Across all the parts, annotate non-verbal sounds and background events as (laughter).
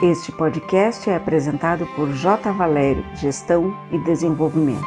Este podcast é apresentado por J. Valério, Gestão e Desenvolvimento.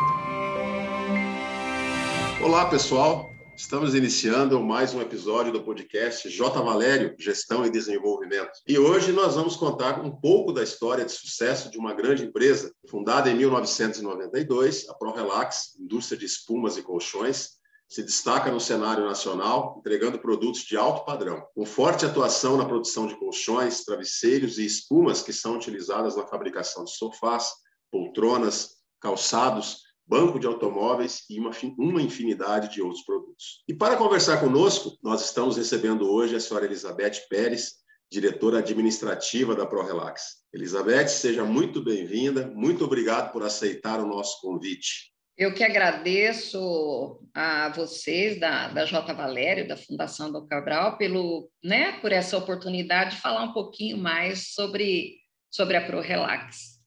Olá, pessoal. Estamos iniciando mais um episódio do podcast J. Valério, Gestão e Desenvolvimento. E hoje nós vamos contar um pouco da história de sucesso de uma grande empresa, fundada em 1992, a ProRelax, indústria de espumas e colchões, se destaca no cenário nacional, entregando produtos de alto padrão, com forte atuação na produção de colchões, travesseiros e espumas que são utilizadas na fabricação de sofás, poltronas, calçados, banco de automóveis e uma, infinidade de outros produtos. E para conversar conosco, nós estamos recebendo hoje a senhora Elizabeth Pérez, diretora administrativa da ProRelax. Elizabeth, seja muito bem-vinda, muito obrigado por aceitar o nosso convite. Eu que agradeço a vocês da, da J. Valério, da Fundação do Cabral, pelo, né, por essa oportunidade de falar um pouquinho mais sobre, sobre a ProRelax.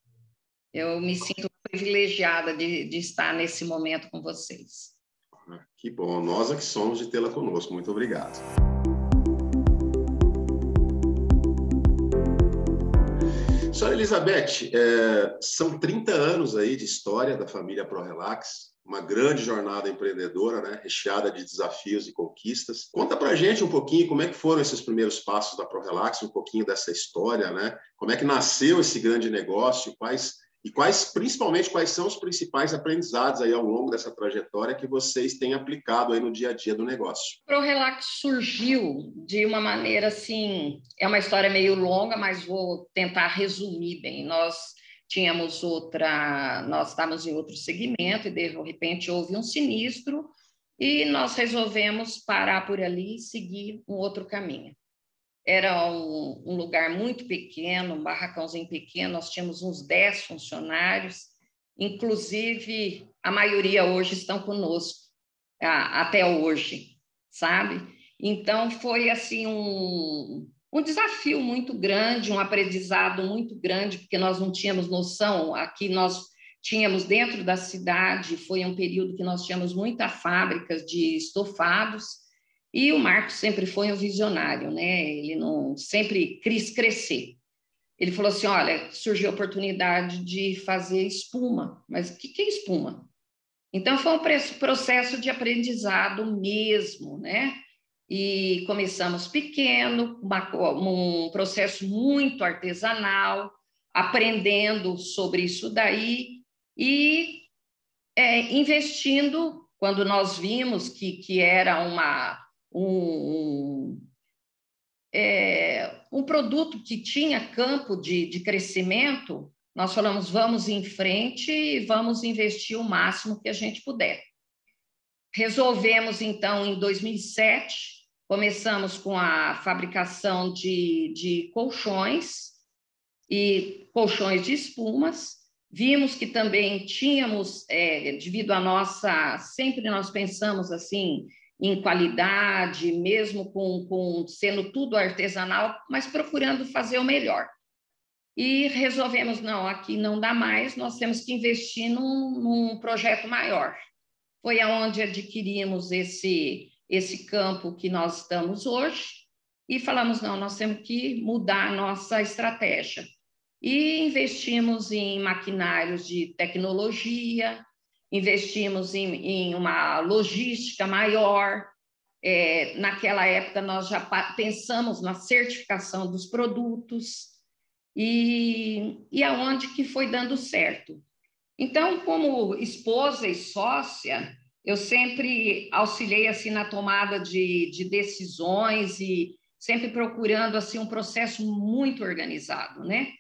Eu me sinto privilegiada de, de estar nesse momento com vocês. Ah, que bom, nós é que somos de tê-la conosco. Muito obrigado. Senhora Elizabeth, é, são 30 anos aí de história da família ProRelax, uma grande jornada empreendedora, né, recheada de desafios e conquistas. Conta para gente um pouquinho como é que foram esses primeiros passos da ProRelax, um pouquinho dessa história, né? Como é que nasceu esse grande negócio, quais e quais, principalmente, quais são os principais aprendizados aí ao longo dessa trajetória que vocês têm aplicado aí no dia a dia do negócio? O ProRelax surgiu de uma maneira assim, é uma história meio longa, mas vou tentar resumir bem. Nós tínhamos outra, nós estávamos em outro segmento e de repente houve um sinistro e nós resolvemos parar por ali e seguir um outro caminho. Era um, um, lugar muito pequeno, um barracãozinho pequeno, nós tínhamos uns 10 funcionários, inclusive a maioria hoje estão conosco, até hoje, sabe? Então foi assim um, um desafio muito grande, um aprendizado muito grande, porque nós não tínhamos noção, aqui nós tínhamos dentro da cidade, foi um período que nós tínhamos muitas fábricas de estofados, e o Marcos sempre foi um visionário, né? Ele não sempre quis crescer. Ele falou assim: olha, surgiu a oportunidade de fazer espuma, mas o que, que é espuma? Então foi um processo de aprendizado mesmo, né? E começamos pequeno, uma, um processo muito artesanal, aprendendo sobre isso daí e é, investindo quando nós vimos que, que era uma um, é, um produto que tinha campo de, de crescimento, nós falamos, vamos em frente e vamos investir o máximo que a gente puder. Resolvemos, então, em 2007, começamos com a fabricação de, de colchões e colchões de espumas. Vimos que também tínhamos, é, devido à nossa, sempre nós pensamos assim, em qualidade, mesmo com, com sendo tudo artesanal, mas procurando fazer o melhor. E resolvemos, não, aqui não dá mais, nós temos que investir num, num projeto maior. Foi aonde adquirimos esse, esse campo que nós estamos hoje e falamos, não, nós temos que mudar a nossa estratégia. E investimos em maquinários de tecnologia, investimos em, em uma logística maior. É, naquela época, nós já pensamos na certificação dos produtos e, e aonde que foi dando certo. Então, como esposa e sócia, eu sempre auxiliei assim na tomada de, de decisões e sempre procurando assim um processo muito organizado, né?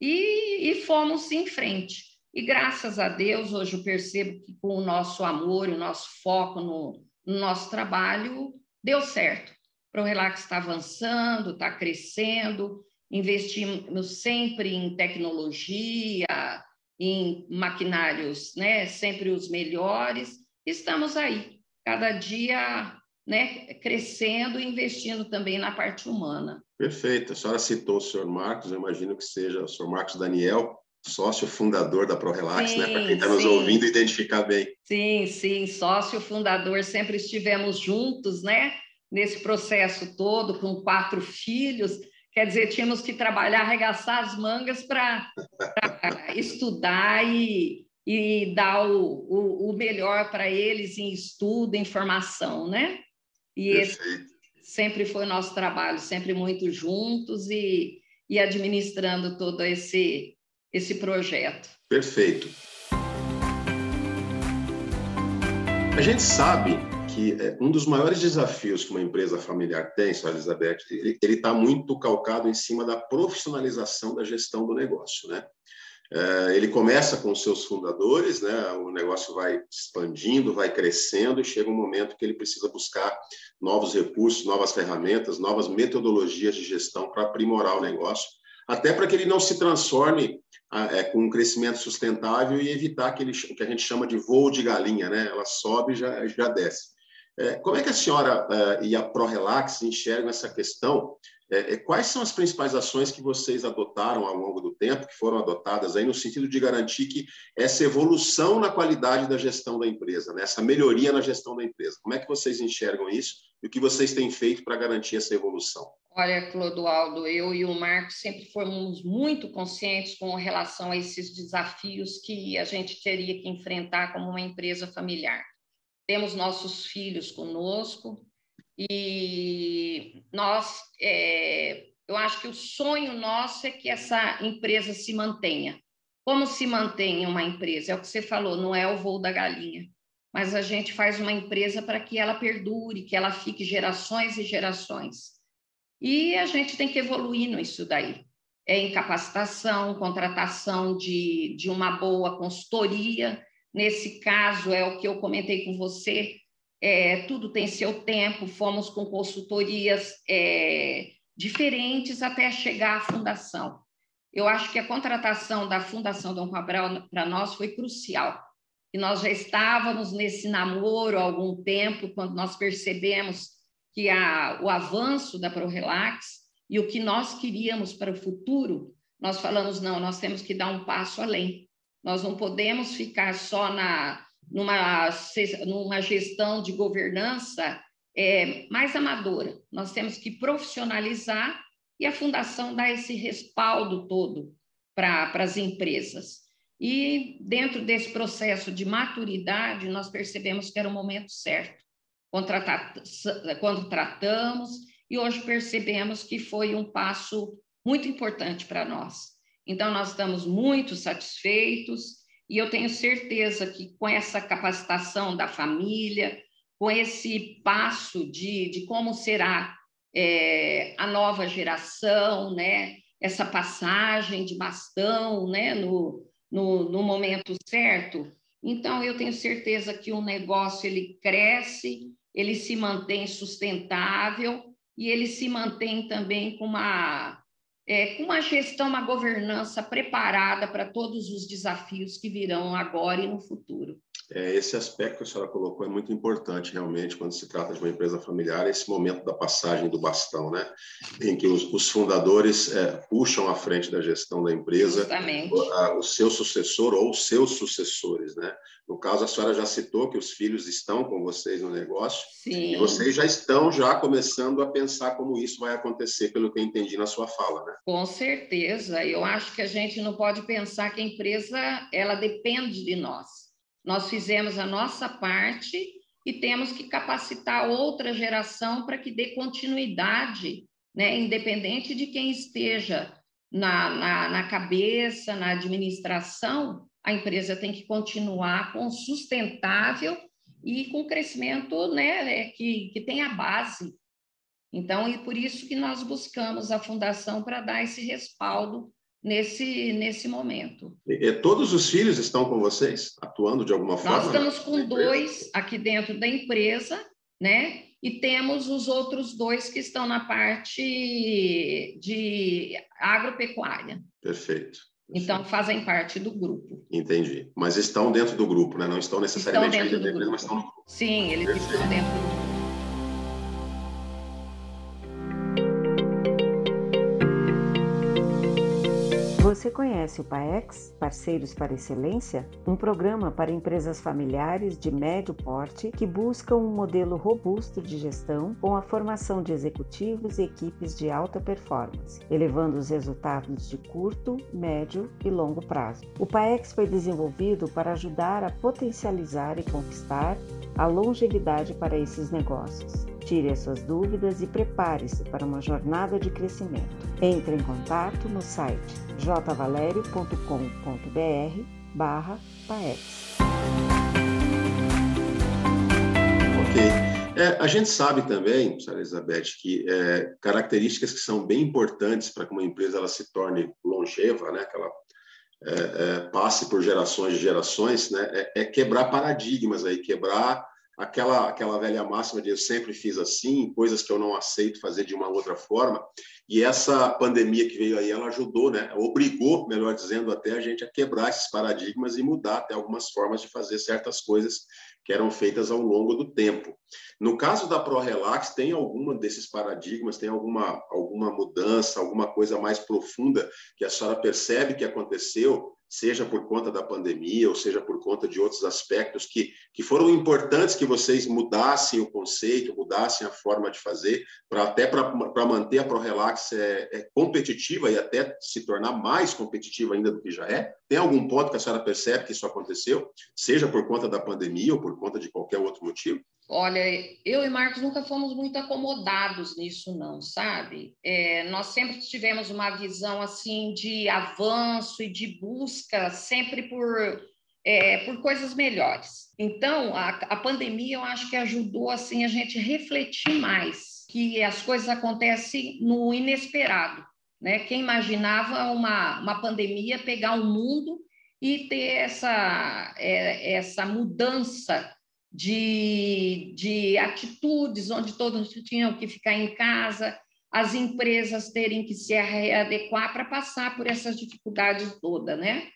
E, e fomos em frente. E graças a Deus, hoje eu percebo que com o nosso amor e o nosso foco no, no nosso trabalho, deu certo. O Relax está avançando, está crescendo, investimos sempre em tecnologia, em maquinários, né, sempre os melhores. Estamos aí, cada dia né, crescendo e investindo também na parte humana. Perfeito. A senhora citou o senhor Marcos, eu imagino que seja o senhor Marcos Daniel, sócio fundador da ProRelax, né? Para quem está nos ouvindo identificar bem. Sim, sim, sócio fundador, sempre estivemos juntos, né? Nesse processo todo, com quatro filhos, Quer dizer, tínhamos que trabalhar, arregaçar as mangas para (laughs) estudar e, e dar o, o, o melhor para eles em estudo, em formação, né? E esse sempre foi o nosso trabalho, sempre muito juntos e, e administrando todo esse, esse projeto. Perfeito. A gente sabe que é, um dos maiores desafios que uma empresa familiar tem, Sra. Elizabeth, ele está muito calcado em cima da profissionalização da gestão do negócio, né? É, ele começa com seus fundadores, né? O negócio vai expandindo, vai crescendo e chega um momento que ele precisa buscar novos recursos, novas ferramentas, novas metodologias de gestão para aprimorar o negócio, até para que ele não se transforme é, com um crescimento sustentável e evitar aquele o que a gente chama de voo de galinha, né? Ela sobe e já, já desce. É, como é que a senhora é, e a ProRelax enxergam essa questão? É, quais são as principais ações que vocês adotaram ao longo do tempo, que foram adotadas aí no sentido de garantir que essa evolução na qualidade da gestão da empresa, né? essa melhoria na gestão da empresa? Como é que vocês enxergam isso e o que vocês têm feito para garantir essa evolução? Olha, Clodoaldo, eu e o Marcos sempre fomos muito conscientes com relação a esses desafios que a gente teria que enfrentar como uma empresa familiar. Temos nossos filhos conosco e nós, é, eu acho que o sonho nosso é que essa empresa se mantenha. Como se mantém uma empresa? É o que você falou, não é o voo da galinha mas a gente faz uma empresa para que ela perdure, que ela fique gerações e gerações. E a gente tem que evoluir nisso daí. É em capacitação, contratação de, de uma boa consultoria. Nesse caso, é o que eu comentei com você, é, tudo tem seu tempo, fomos com consultorias é, diferentes até chegar à fundação. Eu acho que a contratação da Fundação Dom Cabral para nós foi crucial. E nós já estávamos nesse namoro há algum tempo, quando nós percebemos que a, o avanço da ProRelax e o que nós queríamos para o futuro, nós falamos, não, nós temos que dar um passo além. Nós não podemos ficar só na, numa, numa gestão de governança é, mais amadora. Nós temos que profissionalizar e a fundação dá esse respaldo todo para as empresas. E dentro desse processo de maturidade, nós percebemos que era o momento certo quando tratamos, e hoje percebemos que foi um passo muito importante para nós. Então, nós estamos muito satisfeitos, e eu tenho certeza que com essa capacitação da família, com esse passo de, de como será é, a nova geração, né? essa passagem de bastão né? no, no, no momento certo, então eu tenho certeza que o negócio ele cresce ele se mantém sustentável e ele se mantém também com uma, é, com uma gestão, uma governança preparada para todos os desafios que virão agora e no futuro. É, esse aspecto que a senhora colocou é muito importante, realmente, quando se trata de uma empresa familiar, esse momento da passagem do bastão, né? em que os, os fundadores é, puxam à frente da gestão da empresa o, a, o, seu sucessor ou os seus sucessores. Né? No caso, a senhora já citou que os filhos estão com vocês no negócio, Sim. e vocês já estão já começando a pensar como isso vai acontecer, pelo que eu entendi na sua fala. Né? Com certeza, eu acho que a gente não pode pensar que a empresa ela depende de nós nós fizemos a nossa parte e temos que capacitar outra geração para que dê continuidade, né? independente de quem esteja na, na, na cabeça, na administração, a empresa tem que continuar com sustentável e com crescimento né, é, que, que tem a base. Então, e por isso que nós buscamos a fundação para dar esse respaldo nesse, nesse momento. E, todos os filhos estão com vocês, atuando de alguma forma? Nós estamos com dois aqui dentro da empresa, né? E temos os outros dois que estão na parte de agropecuária. Perfeito. Então, fazem parte do grupo. Entendi. Mas estão dentro do grupo, né? Não estão necessariamente estão dentro do grupo. mas estão no grupo. Sim, eles Perfeito. estão dentro do grupo. Conhece o PAEX, Parceiros para Excelência? Um programa para empresas familiares de médio porte que buscam um modelo robusto de gestão com a formação de executivos e equipes de alta performance, elevando os resultados de curto, médio e longo prazo. O PAEX foi desenvolvido para ajudar a potencializar e conquistar a longevidade para esses negócios. Tire as suas dúvidas e prepare-se para uma jornada de crescimento. Entre em contato no site jvalerio.com.br barra PAEX. Ok. É, a gente sabe também, Sra. Elizabeth, que é, características que são bem importantes para que uma empresa ela se torne longeva, né, que ela é, é, passe por gerações e gerações, né, é, é quebrar paradigmas aí, quebrar aquela aquela velha máxima de eu sempre fiz assim, coisas que eu não aceito fazer de uma outra forma. E essa pandemia que veio aí, ela ajudou, né? Obrigou, melhor dizendo, até a gente a quebrar esses paradigmas e mudar até algumas formas de fazer certas coisas que eram feitas ao longo do tempo. No caso da ProRelax, tem alguma desses paradigmas, tem alguma alguma mudança, alguma coisa mais profunda que a senhora percebe que aconteceu seja por conta da pandemia ou seja por conta de outros aspectos que, que foram importantes que vocês mudassem o conceito, mudassem a forma de fazer, para até para manter a ProRelax é, é, competitiva e até se tornar mais competitiva ainda do que já é? Tem algum ponto que a senhora percebe que isso aconteceu, seja por conta da pandemia ou por conta de qualquer outro motivo? Olha, eu e Marcos nunca fomos muito acomodados nisso, não, sabe? É, nós sempre tivemos uma visão assim de avanço e de busca sempre por, é, por coisas melhores. Então, a, a pandemia eu acho que ajudou assim a gente refletir mais que as coisas acontecem no inesperado. Né? Quem imaginava uma, uma pandemia pegar o mundo e ter essa, é, essa mudança de, de atitudes, onde todos tinham que ficar em casa, as empresas terem que se readequar para passar por essas dificuldades todas, né?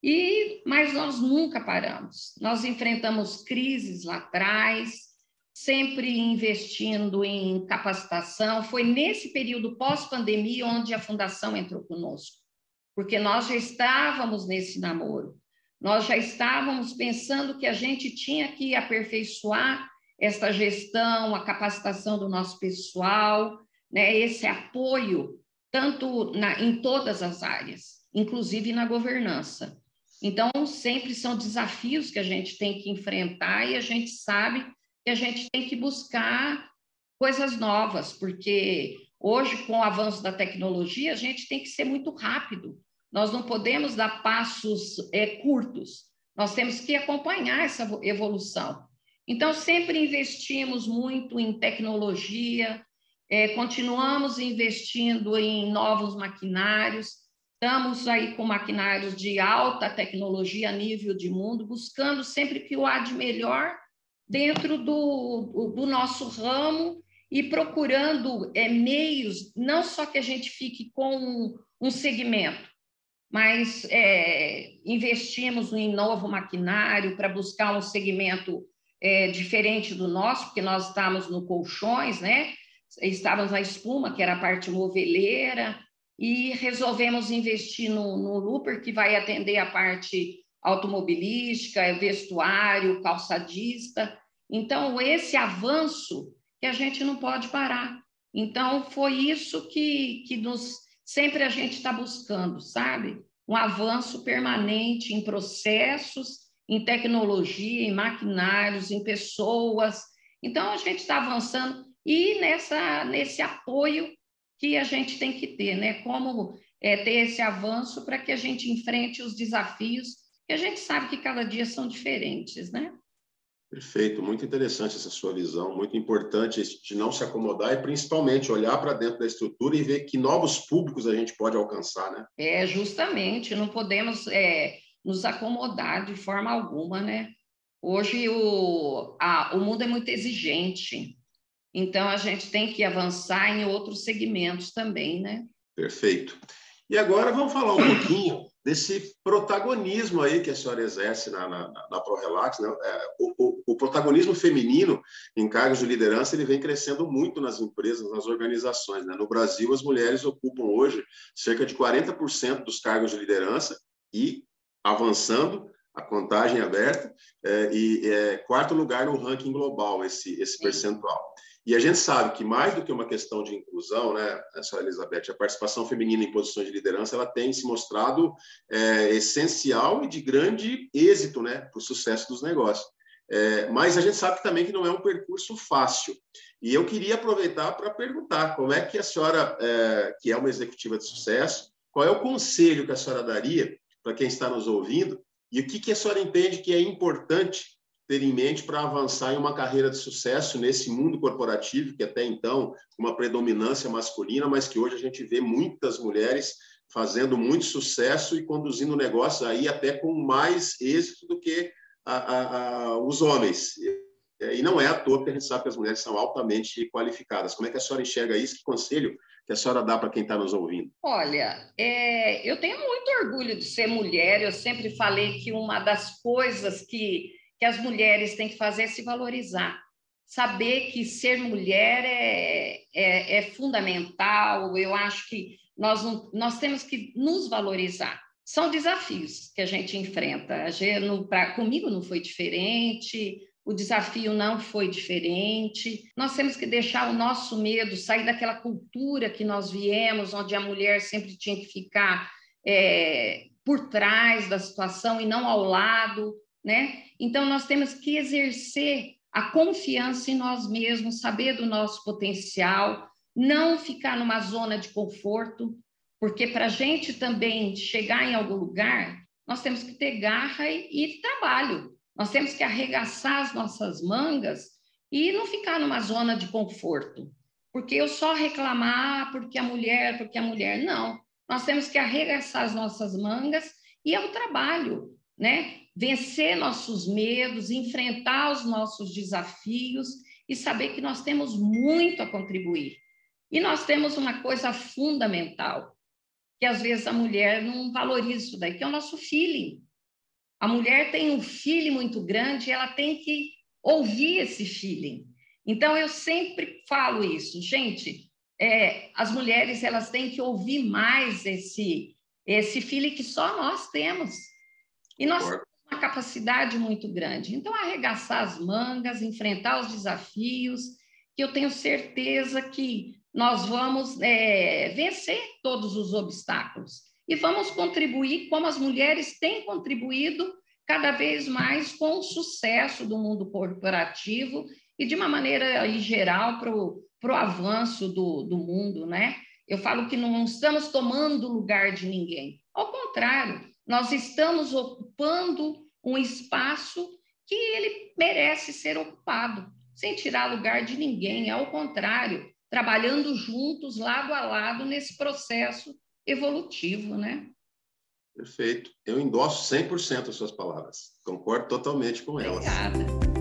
E, mas nós nunca paramos. Nós enfrentamos crises lá atrás, sempre investindo em capacitação. Foi nesse período pós-pandemia onde a fundação entrou conosco, porque nós já estávamos nesse namoro. Nós já estávamos pensando que a gente tinha que aperfeiçoar essa gestão, a capacitação do nosso pessoal, né, esse apoio, tanto na, em todas as áreas, inclusive na governança. Então, sempre são desafios que a gente tem que enfrentar e a gente sabe que a gente tem que buscar coisas novas, porque hoje, com o avanço da tecnologia, a gente tem que ser muito rápido. Nós não podemos dar passos é, curtos, nós temos que acompanhar essa evolução. Então, sempre investimos muito em tecnologia, é, continuamos investindo em novos maquinários, estamos aí com maquinários de alta tecnologia a nível de mundo, buscando sempre que o há de melhor dentro do, do nosso ramo e procurando é, meios, não só que a gente fique com um, um segmento, mas é, investimos em novo maquinário para buscar um segmento é, diferente do nosso, porque nós estávamos no colchões, né? Estávamos na espuma, que era a parte moveleira, e resolvemos investir no, no Looper, que vai atender a parte automobilística, vestuário, calçadista. Então, esse avanço que a gente não pode parar. Então, foi isso que, que nos sempre a gente está buscando, sabe? Um avanço permanente em processos, em tecnologia, em maquinários, em pessoas. Então, a gente está avançando e nessa, nesse apoio que a gente tem que ter, né? Como é, ter esse avanço para que a gente enfrente os desafios, que a gente sabe que cada dia são diferentes, né? Perfeito, muito interessante essa sua visão, muito importante de não se acomodar e principalmente olhar para dentro da estrutura e ver que novos públicos a gente pode alcançar, né? É, justamente, não podemos é, nos acomodar de forma alguma, né? Hoje o, a, o mundo é muito exigente, então a gente tem que avançar em outros segmentos também, né? Perfeito. E agora vamos falar um pouquinho desse protagonismo aí que a senhora exerce na, na, na ProRelax. Né? É, o, o, o, protagonismo feminino em cargos de liderança ele vem crescendo muito nas empresas, nas organizações. Né? No Brasil, as mulheres ocupam hoje cerca de 40% dos cargos de liderança e avançando a contagem aberta é, e é, quarto lugar no ranking global esse esse percentual. E a gente sabe que mais do que uma questão de inclusão, né, senhora Elizabeth, a participação feminina em posições de liderança ela tem se mostrado é, essencial e de grande êxito, né, para o sucesso dos negócios. É, mas a gente sabe também que não é um percurso fácil. E eu queria aproveitar para perguntar como é que a senhora, é, que é uma executiva de sucesso, qual é o conselho que a senhora daria para quem está nos ouvindo e o que, que a senhora entende que é importante ter em mente para avançar em uma carreira de sucesso nesse mundo corporativo, que até então uma predominância masculina, mas que hoje a gente vê muitas mulheres fazendo muito sucesso e conduzindo negócios aí até com mais êxito do que a, a, a, os homens. E não é à toa que a gente sabe que as mulheres são altamente qualificadas. Como é que a senhora enxerga isso? Que conselho que a senhora dá para quem está nos ouvindo? Olha, é, eu tenho muito orgulho de ser mulher. Eu sempre falei que uma das coisas que que as mulheres têm que fazer é se valorizar. Saber que ser mulher é, é, é fundamental, eu acho que nós, nós temos que nos valorizar. São desafios que a gente enfrenta. A gente, pra, comigo não foi diferente, o desafio não foi diferente. Nós temos que deixar o nosso medo, sair daquela cultura que nós viemos, onde a mulher sempre tinha que ficar é, por trás da situação e não ao lado né? Então, nós temos que exercer a confiança em nós mesmos, saber do nosso potencial, não ficar numa zona de conforto, porque para a gente também chegar em algum lugar, nós temos que ter garra e, e trabalho. Nós temos que arregaçar as nossas mangas e não ficar numa zona de conforto. Porque eu só reclamar porque a mulher, porque a mulher. Não. Nós temos que arregaçar as nossas mangas e é o trabalho, né? Vencer nossos medos, enfrentar os nossos desafios e saber que nós temos muito a contribuir. E nós temos uma coisa fundamental, que às vezes a mulher não valoriza isso daí, que é o nosso feeling. A mulher tem um feeling muito grande e ela tem que ouvir esse feeling. Então, eu sempre falo isso, gente, é, as mulheres elas têm que ouvir mais esse, esse feeling que só nós temos. E nós uma capacidade muito grande. Então, arregaçar as mangas, enfrentar os desafios, que eu tenho certeza que nós vamos é, vencer todos os obstáculos e vamos contribuir como as mulheres têm contribuído cada vez mais com o sucesso do mundo corporativo e de uma maneira em geral para o avanço do, do mundo, né? Eu falo que não estamos tomando lugar de ninguém. Ao contrário, nós estamos ocupando um espaço que ele merece ser ocupado, sem tirar lugar de ninguém, ao contrário, trabalhando juntos, lado a lado, nesse processo evolutivo, né? Perfeito. Eu endosso 100% as suas palavras. Concordo totalmente com elas. Obrigada.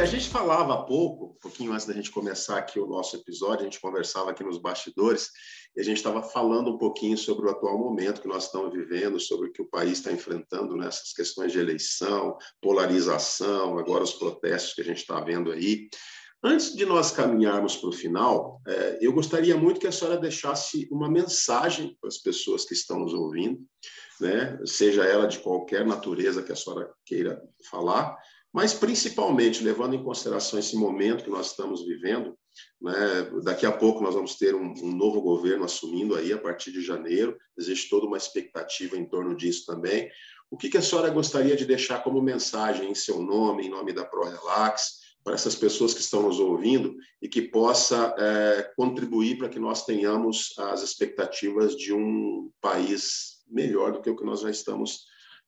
A gente falava há pouco, um pouquinho antes da gente começar aqui o nosso episódio, a gente conversava aqui nos bastidores, e a gente estava falando um pouquinho sobre o atual momento que nós estamos vivendo, sobre o que o país está enfrentando nessas questões de eleição, polarização, agora os protestos que a gente está vendo aí. Antes de nós caminharmos para o final, é, eu gostaria muito que a senhora deixasse uma mensagem para as pessoas que estão nos ouvindo, né? seja ela de qualquer natureza que a senhora queira falar, mas principalmente levando em consideração esse momento que nós estamos vivendo, né? daqui a pouco nós vamos ter um, um, novo governo assumindo aí a partir de janeiro, existe toda uma expectativa em torno disso também. O que, que a senhora gostaria de deixar como mensagem em seu nome, em nome da ProRelax, para essas pessoas que estão nos ouvindo e que possa é, contribuir para que nós tenhamos as expectativas de um país melhor do que o que nós já estamos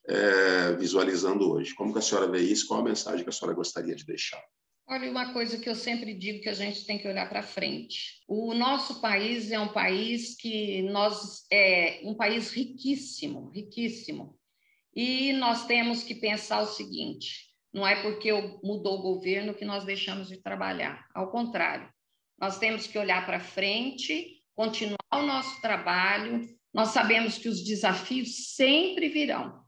é, visualizando hoje. Como que a senhora vê isso? Qual a mensagem que a senhora gostaria de deixar? Olha, uma coisa que eu sempre digo que a gente tem que olhar para frente. O nosso país é um país que nós é um país riquíssimo, riquíssimo. E nós temos que pensar o seguinte: não é porque mudou o governo que nós deixamos de trabalhar. Ao contrário, nós temos que olhar para frente continuar o nosso trabalho. Nós sabemos que os desafios sempre virão,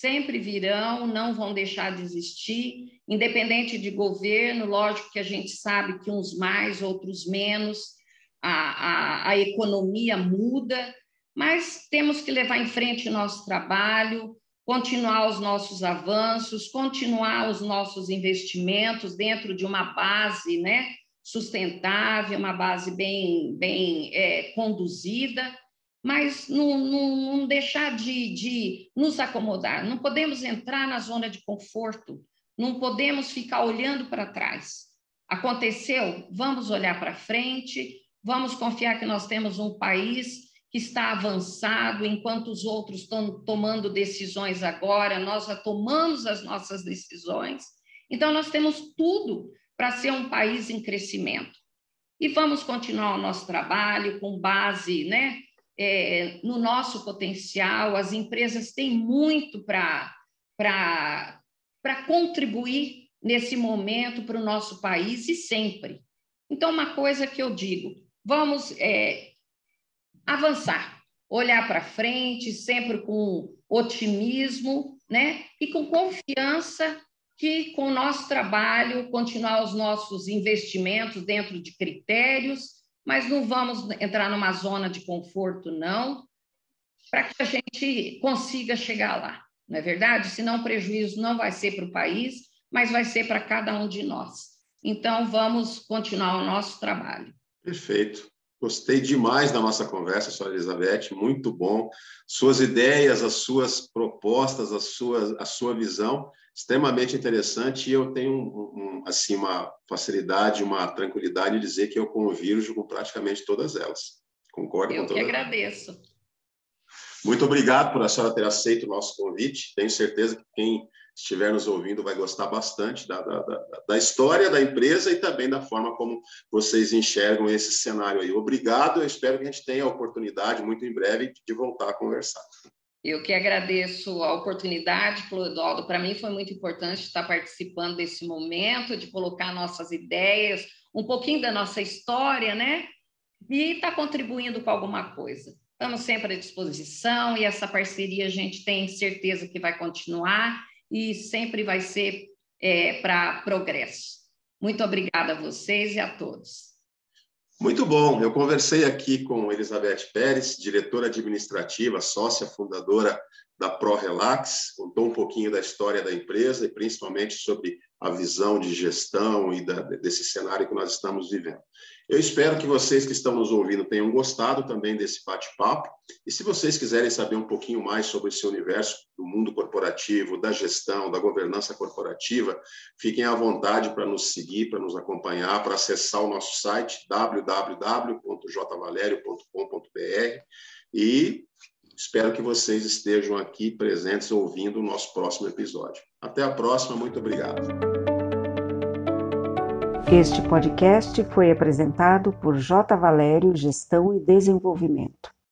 sempre virão, não vão deixar de existir, independente de governo. Lógico que a gente sabe que uns mais, outros menos, a, a, a economia muda, mas temos que levar em frente o nosso trabalho, continuar os nossos avanços, continuar os nossos investimentos dentro de uma base né, sustentável, uma base bem, bem é, conduzida, mas não, não, não deixar de, de nos acomodar. Não podemos entrar na zona de conforto, não podemos ficar olhando para trás. Aconteceu? Vamos olhar para frente, vamos confiar que nós temos um país que está avançado, enquanto os outros estão tomando decisões agora, nós já tomamos as nossas decisões. Então, nós temos tudo para ser um país em crescimento. E vamos continuar o nosso trabalho com base né, é, no nosso potencial. As empresas têm muito para contribuir nesse momento para o nosso país e sempre. Então, uma coisa que eu digo: vamos é, avançar, olhar para frente, sempre com otimismo, né? E com confiança que com o nosso trabalho continuar os nossos investimentos dentro de critérios, mas não vamos entrar numa zona de conforto não, para que a gente consiga chegar lá, não é verdade? Senão o prejuízo não vai ser para o país, mas vai ser para cada um de nós. Então vamos continuar o nosso trabalho. Perfeito. Gostei demais da nossa conversa, senhora Elizabeth, muito bom. Suas ideias, as suas propostas, a sua, a sua visão, extremamente interessante. E eu tenho um, um, assim uma facilidade, uma tranquilidade de dizer que eu convirjo com praticamente todas elas. Concordo eu com todas Eu que agradeço. Muito obrigado por a senhora ter aceito o nosso convite. Tenho certeza que quem estiver nos ouvindo vai gostar bastante da, da, da, da, história da empresa e também da forma como vocês enxergam esse cenário aí. Obrigado, eu espero que a gente tenha a oportunidade, muito em breve, de voltar a conversar. Eu que agradeço a oportunidade, Clodoaldo. Para mim foi muito importante estar participando desse momento, de colocar nossas ideias, um pouquinho da nossa história, né? E estar tá contribuindo com alguma coisa. Estamos sempre à disposição e essa parceria a gente tem certeza que vai continuar e sempre vai ser é, para progresso. Muito obrigada a vocês e a todos. Muito bom. Eu conversei aqui com Elizabeth Pérez, diretora administrativa, sócia fundadora da ProRelax, contou um pouquinho da história da empresa e principalmente sobre a visão de gestão e da, desse cenário que nós estamos vivendo. Eu espero que vocês que estão nos ouvindo tenham gostado também desse bate-papo. E se vocês quiserem saber um pouquinho mais sobre esse universo do mundo corporativo, da gestão, da governança corporativa, fiquem à vontade para nos seguir, para nos acompanhar, para acessar o nosso site www.jvalerio.com.br e espero que vocês estejam aqui presentes ouvindo o nosso próximo episódio. Até a próxima, muito obrigado. Este podcast foi apresentado por J. Valério Gestão e Desenvolvimento.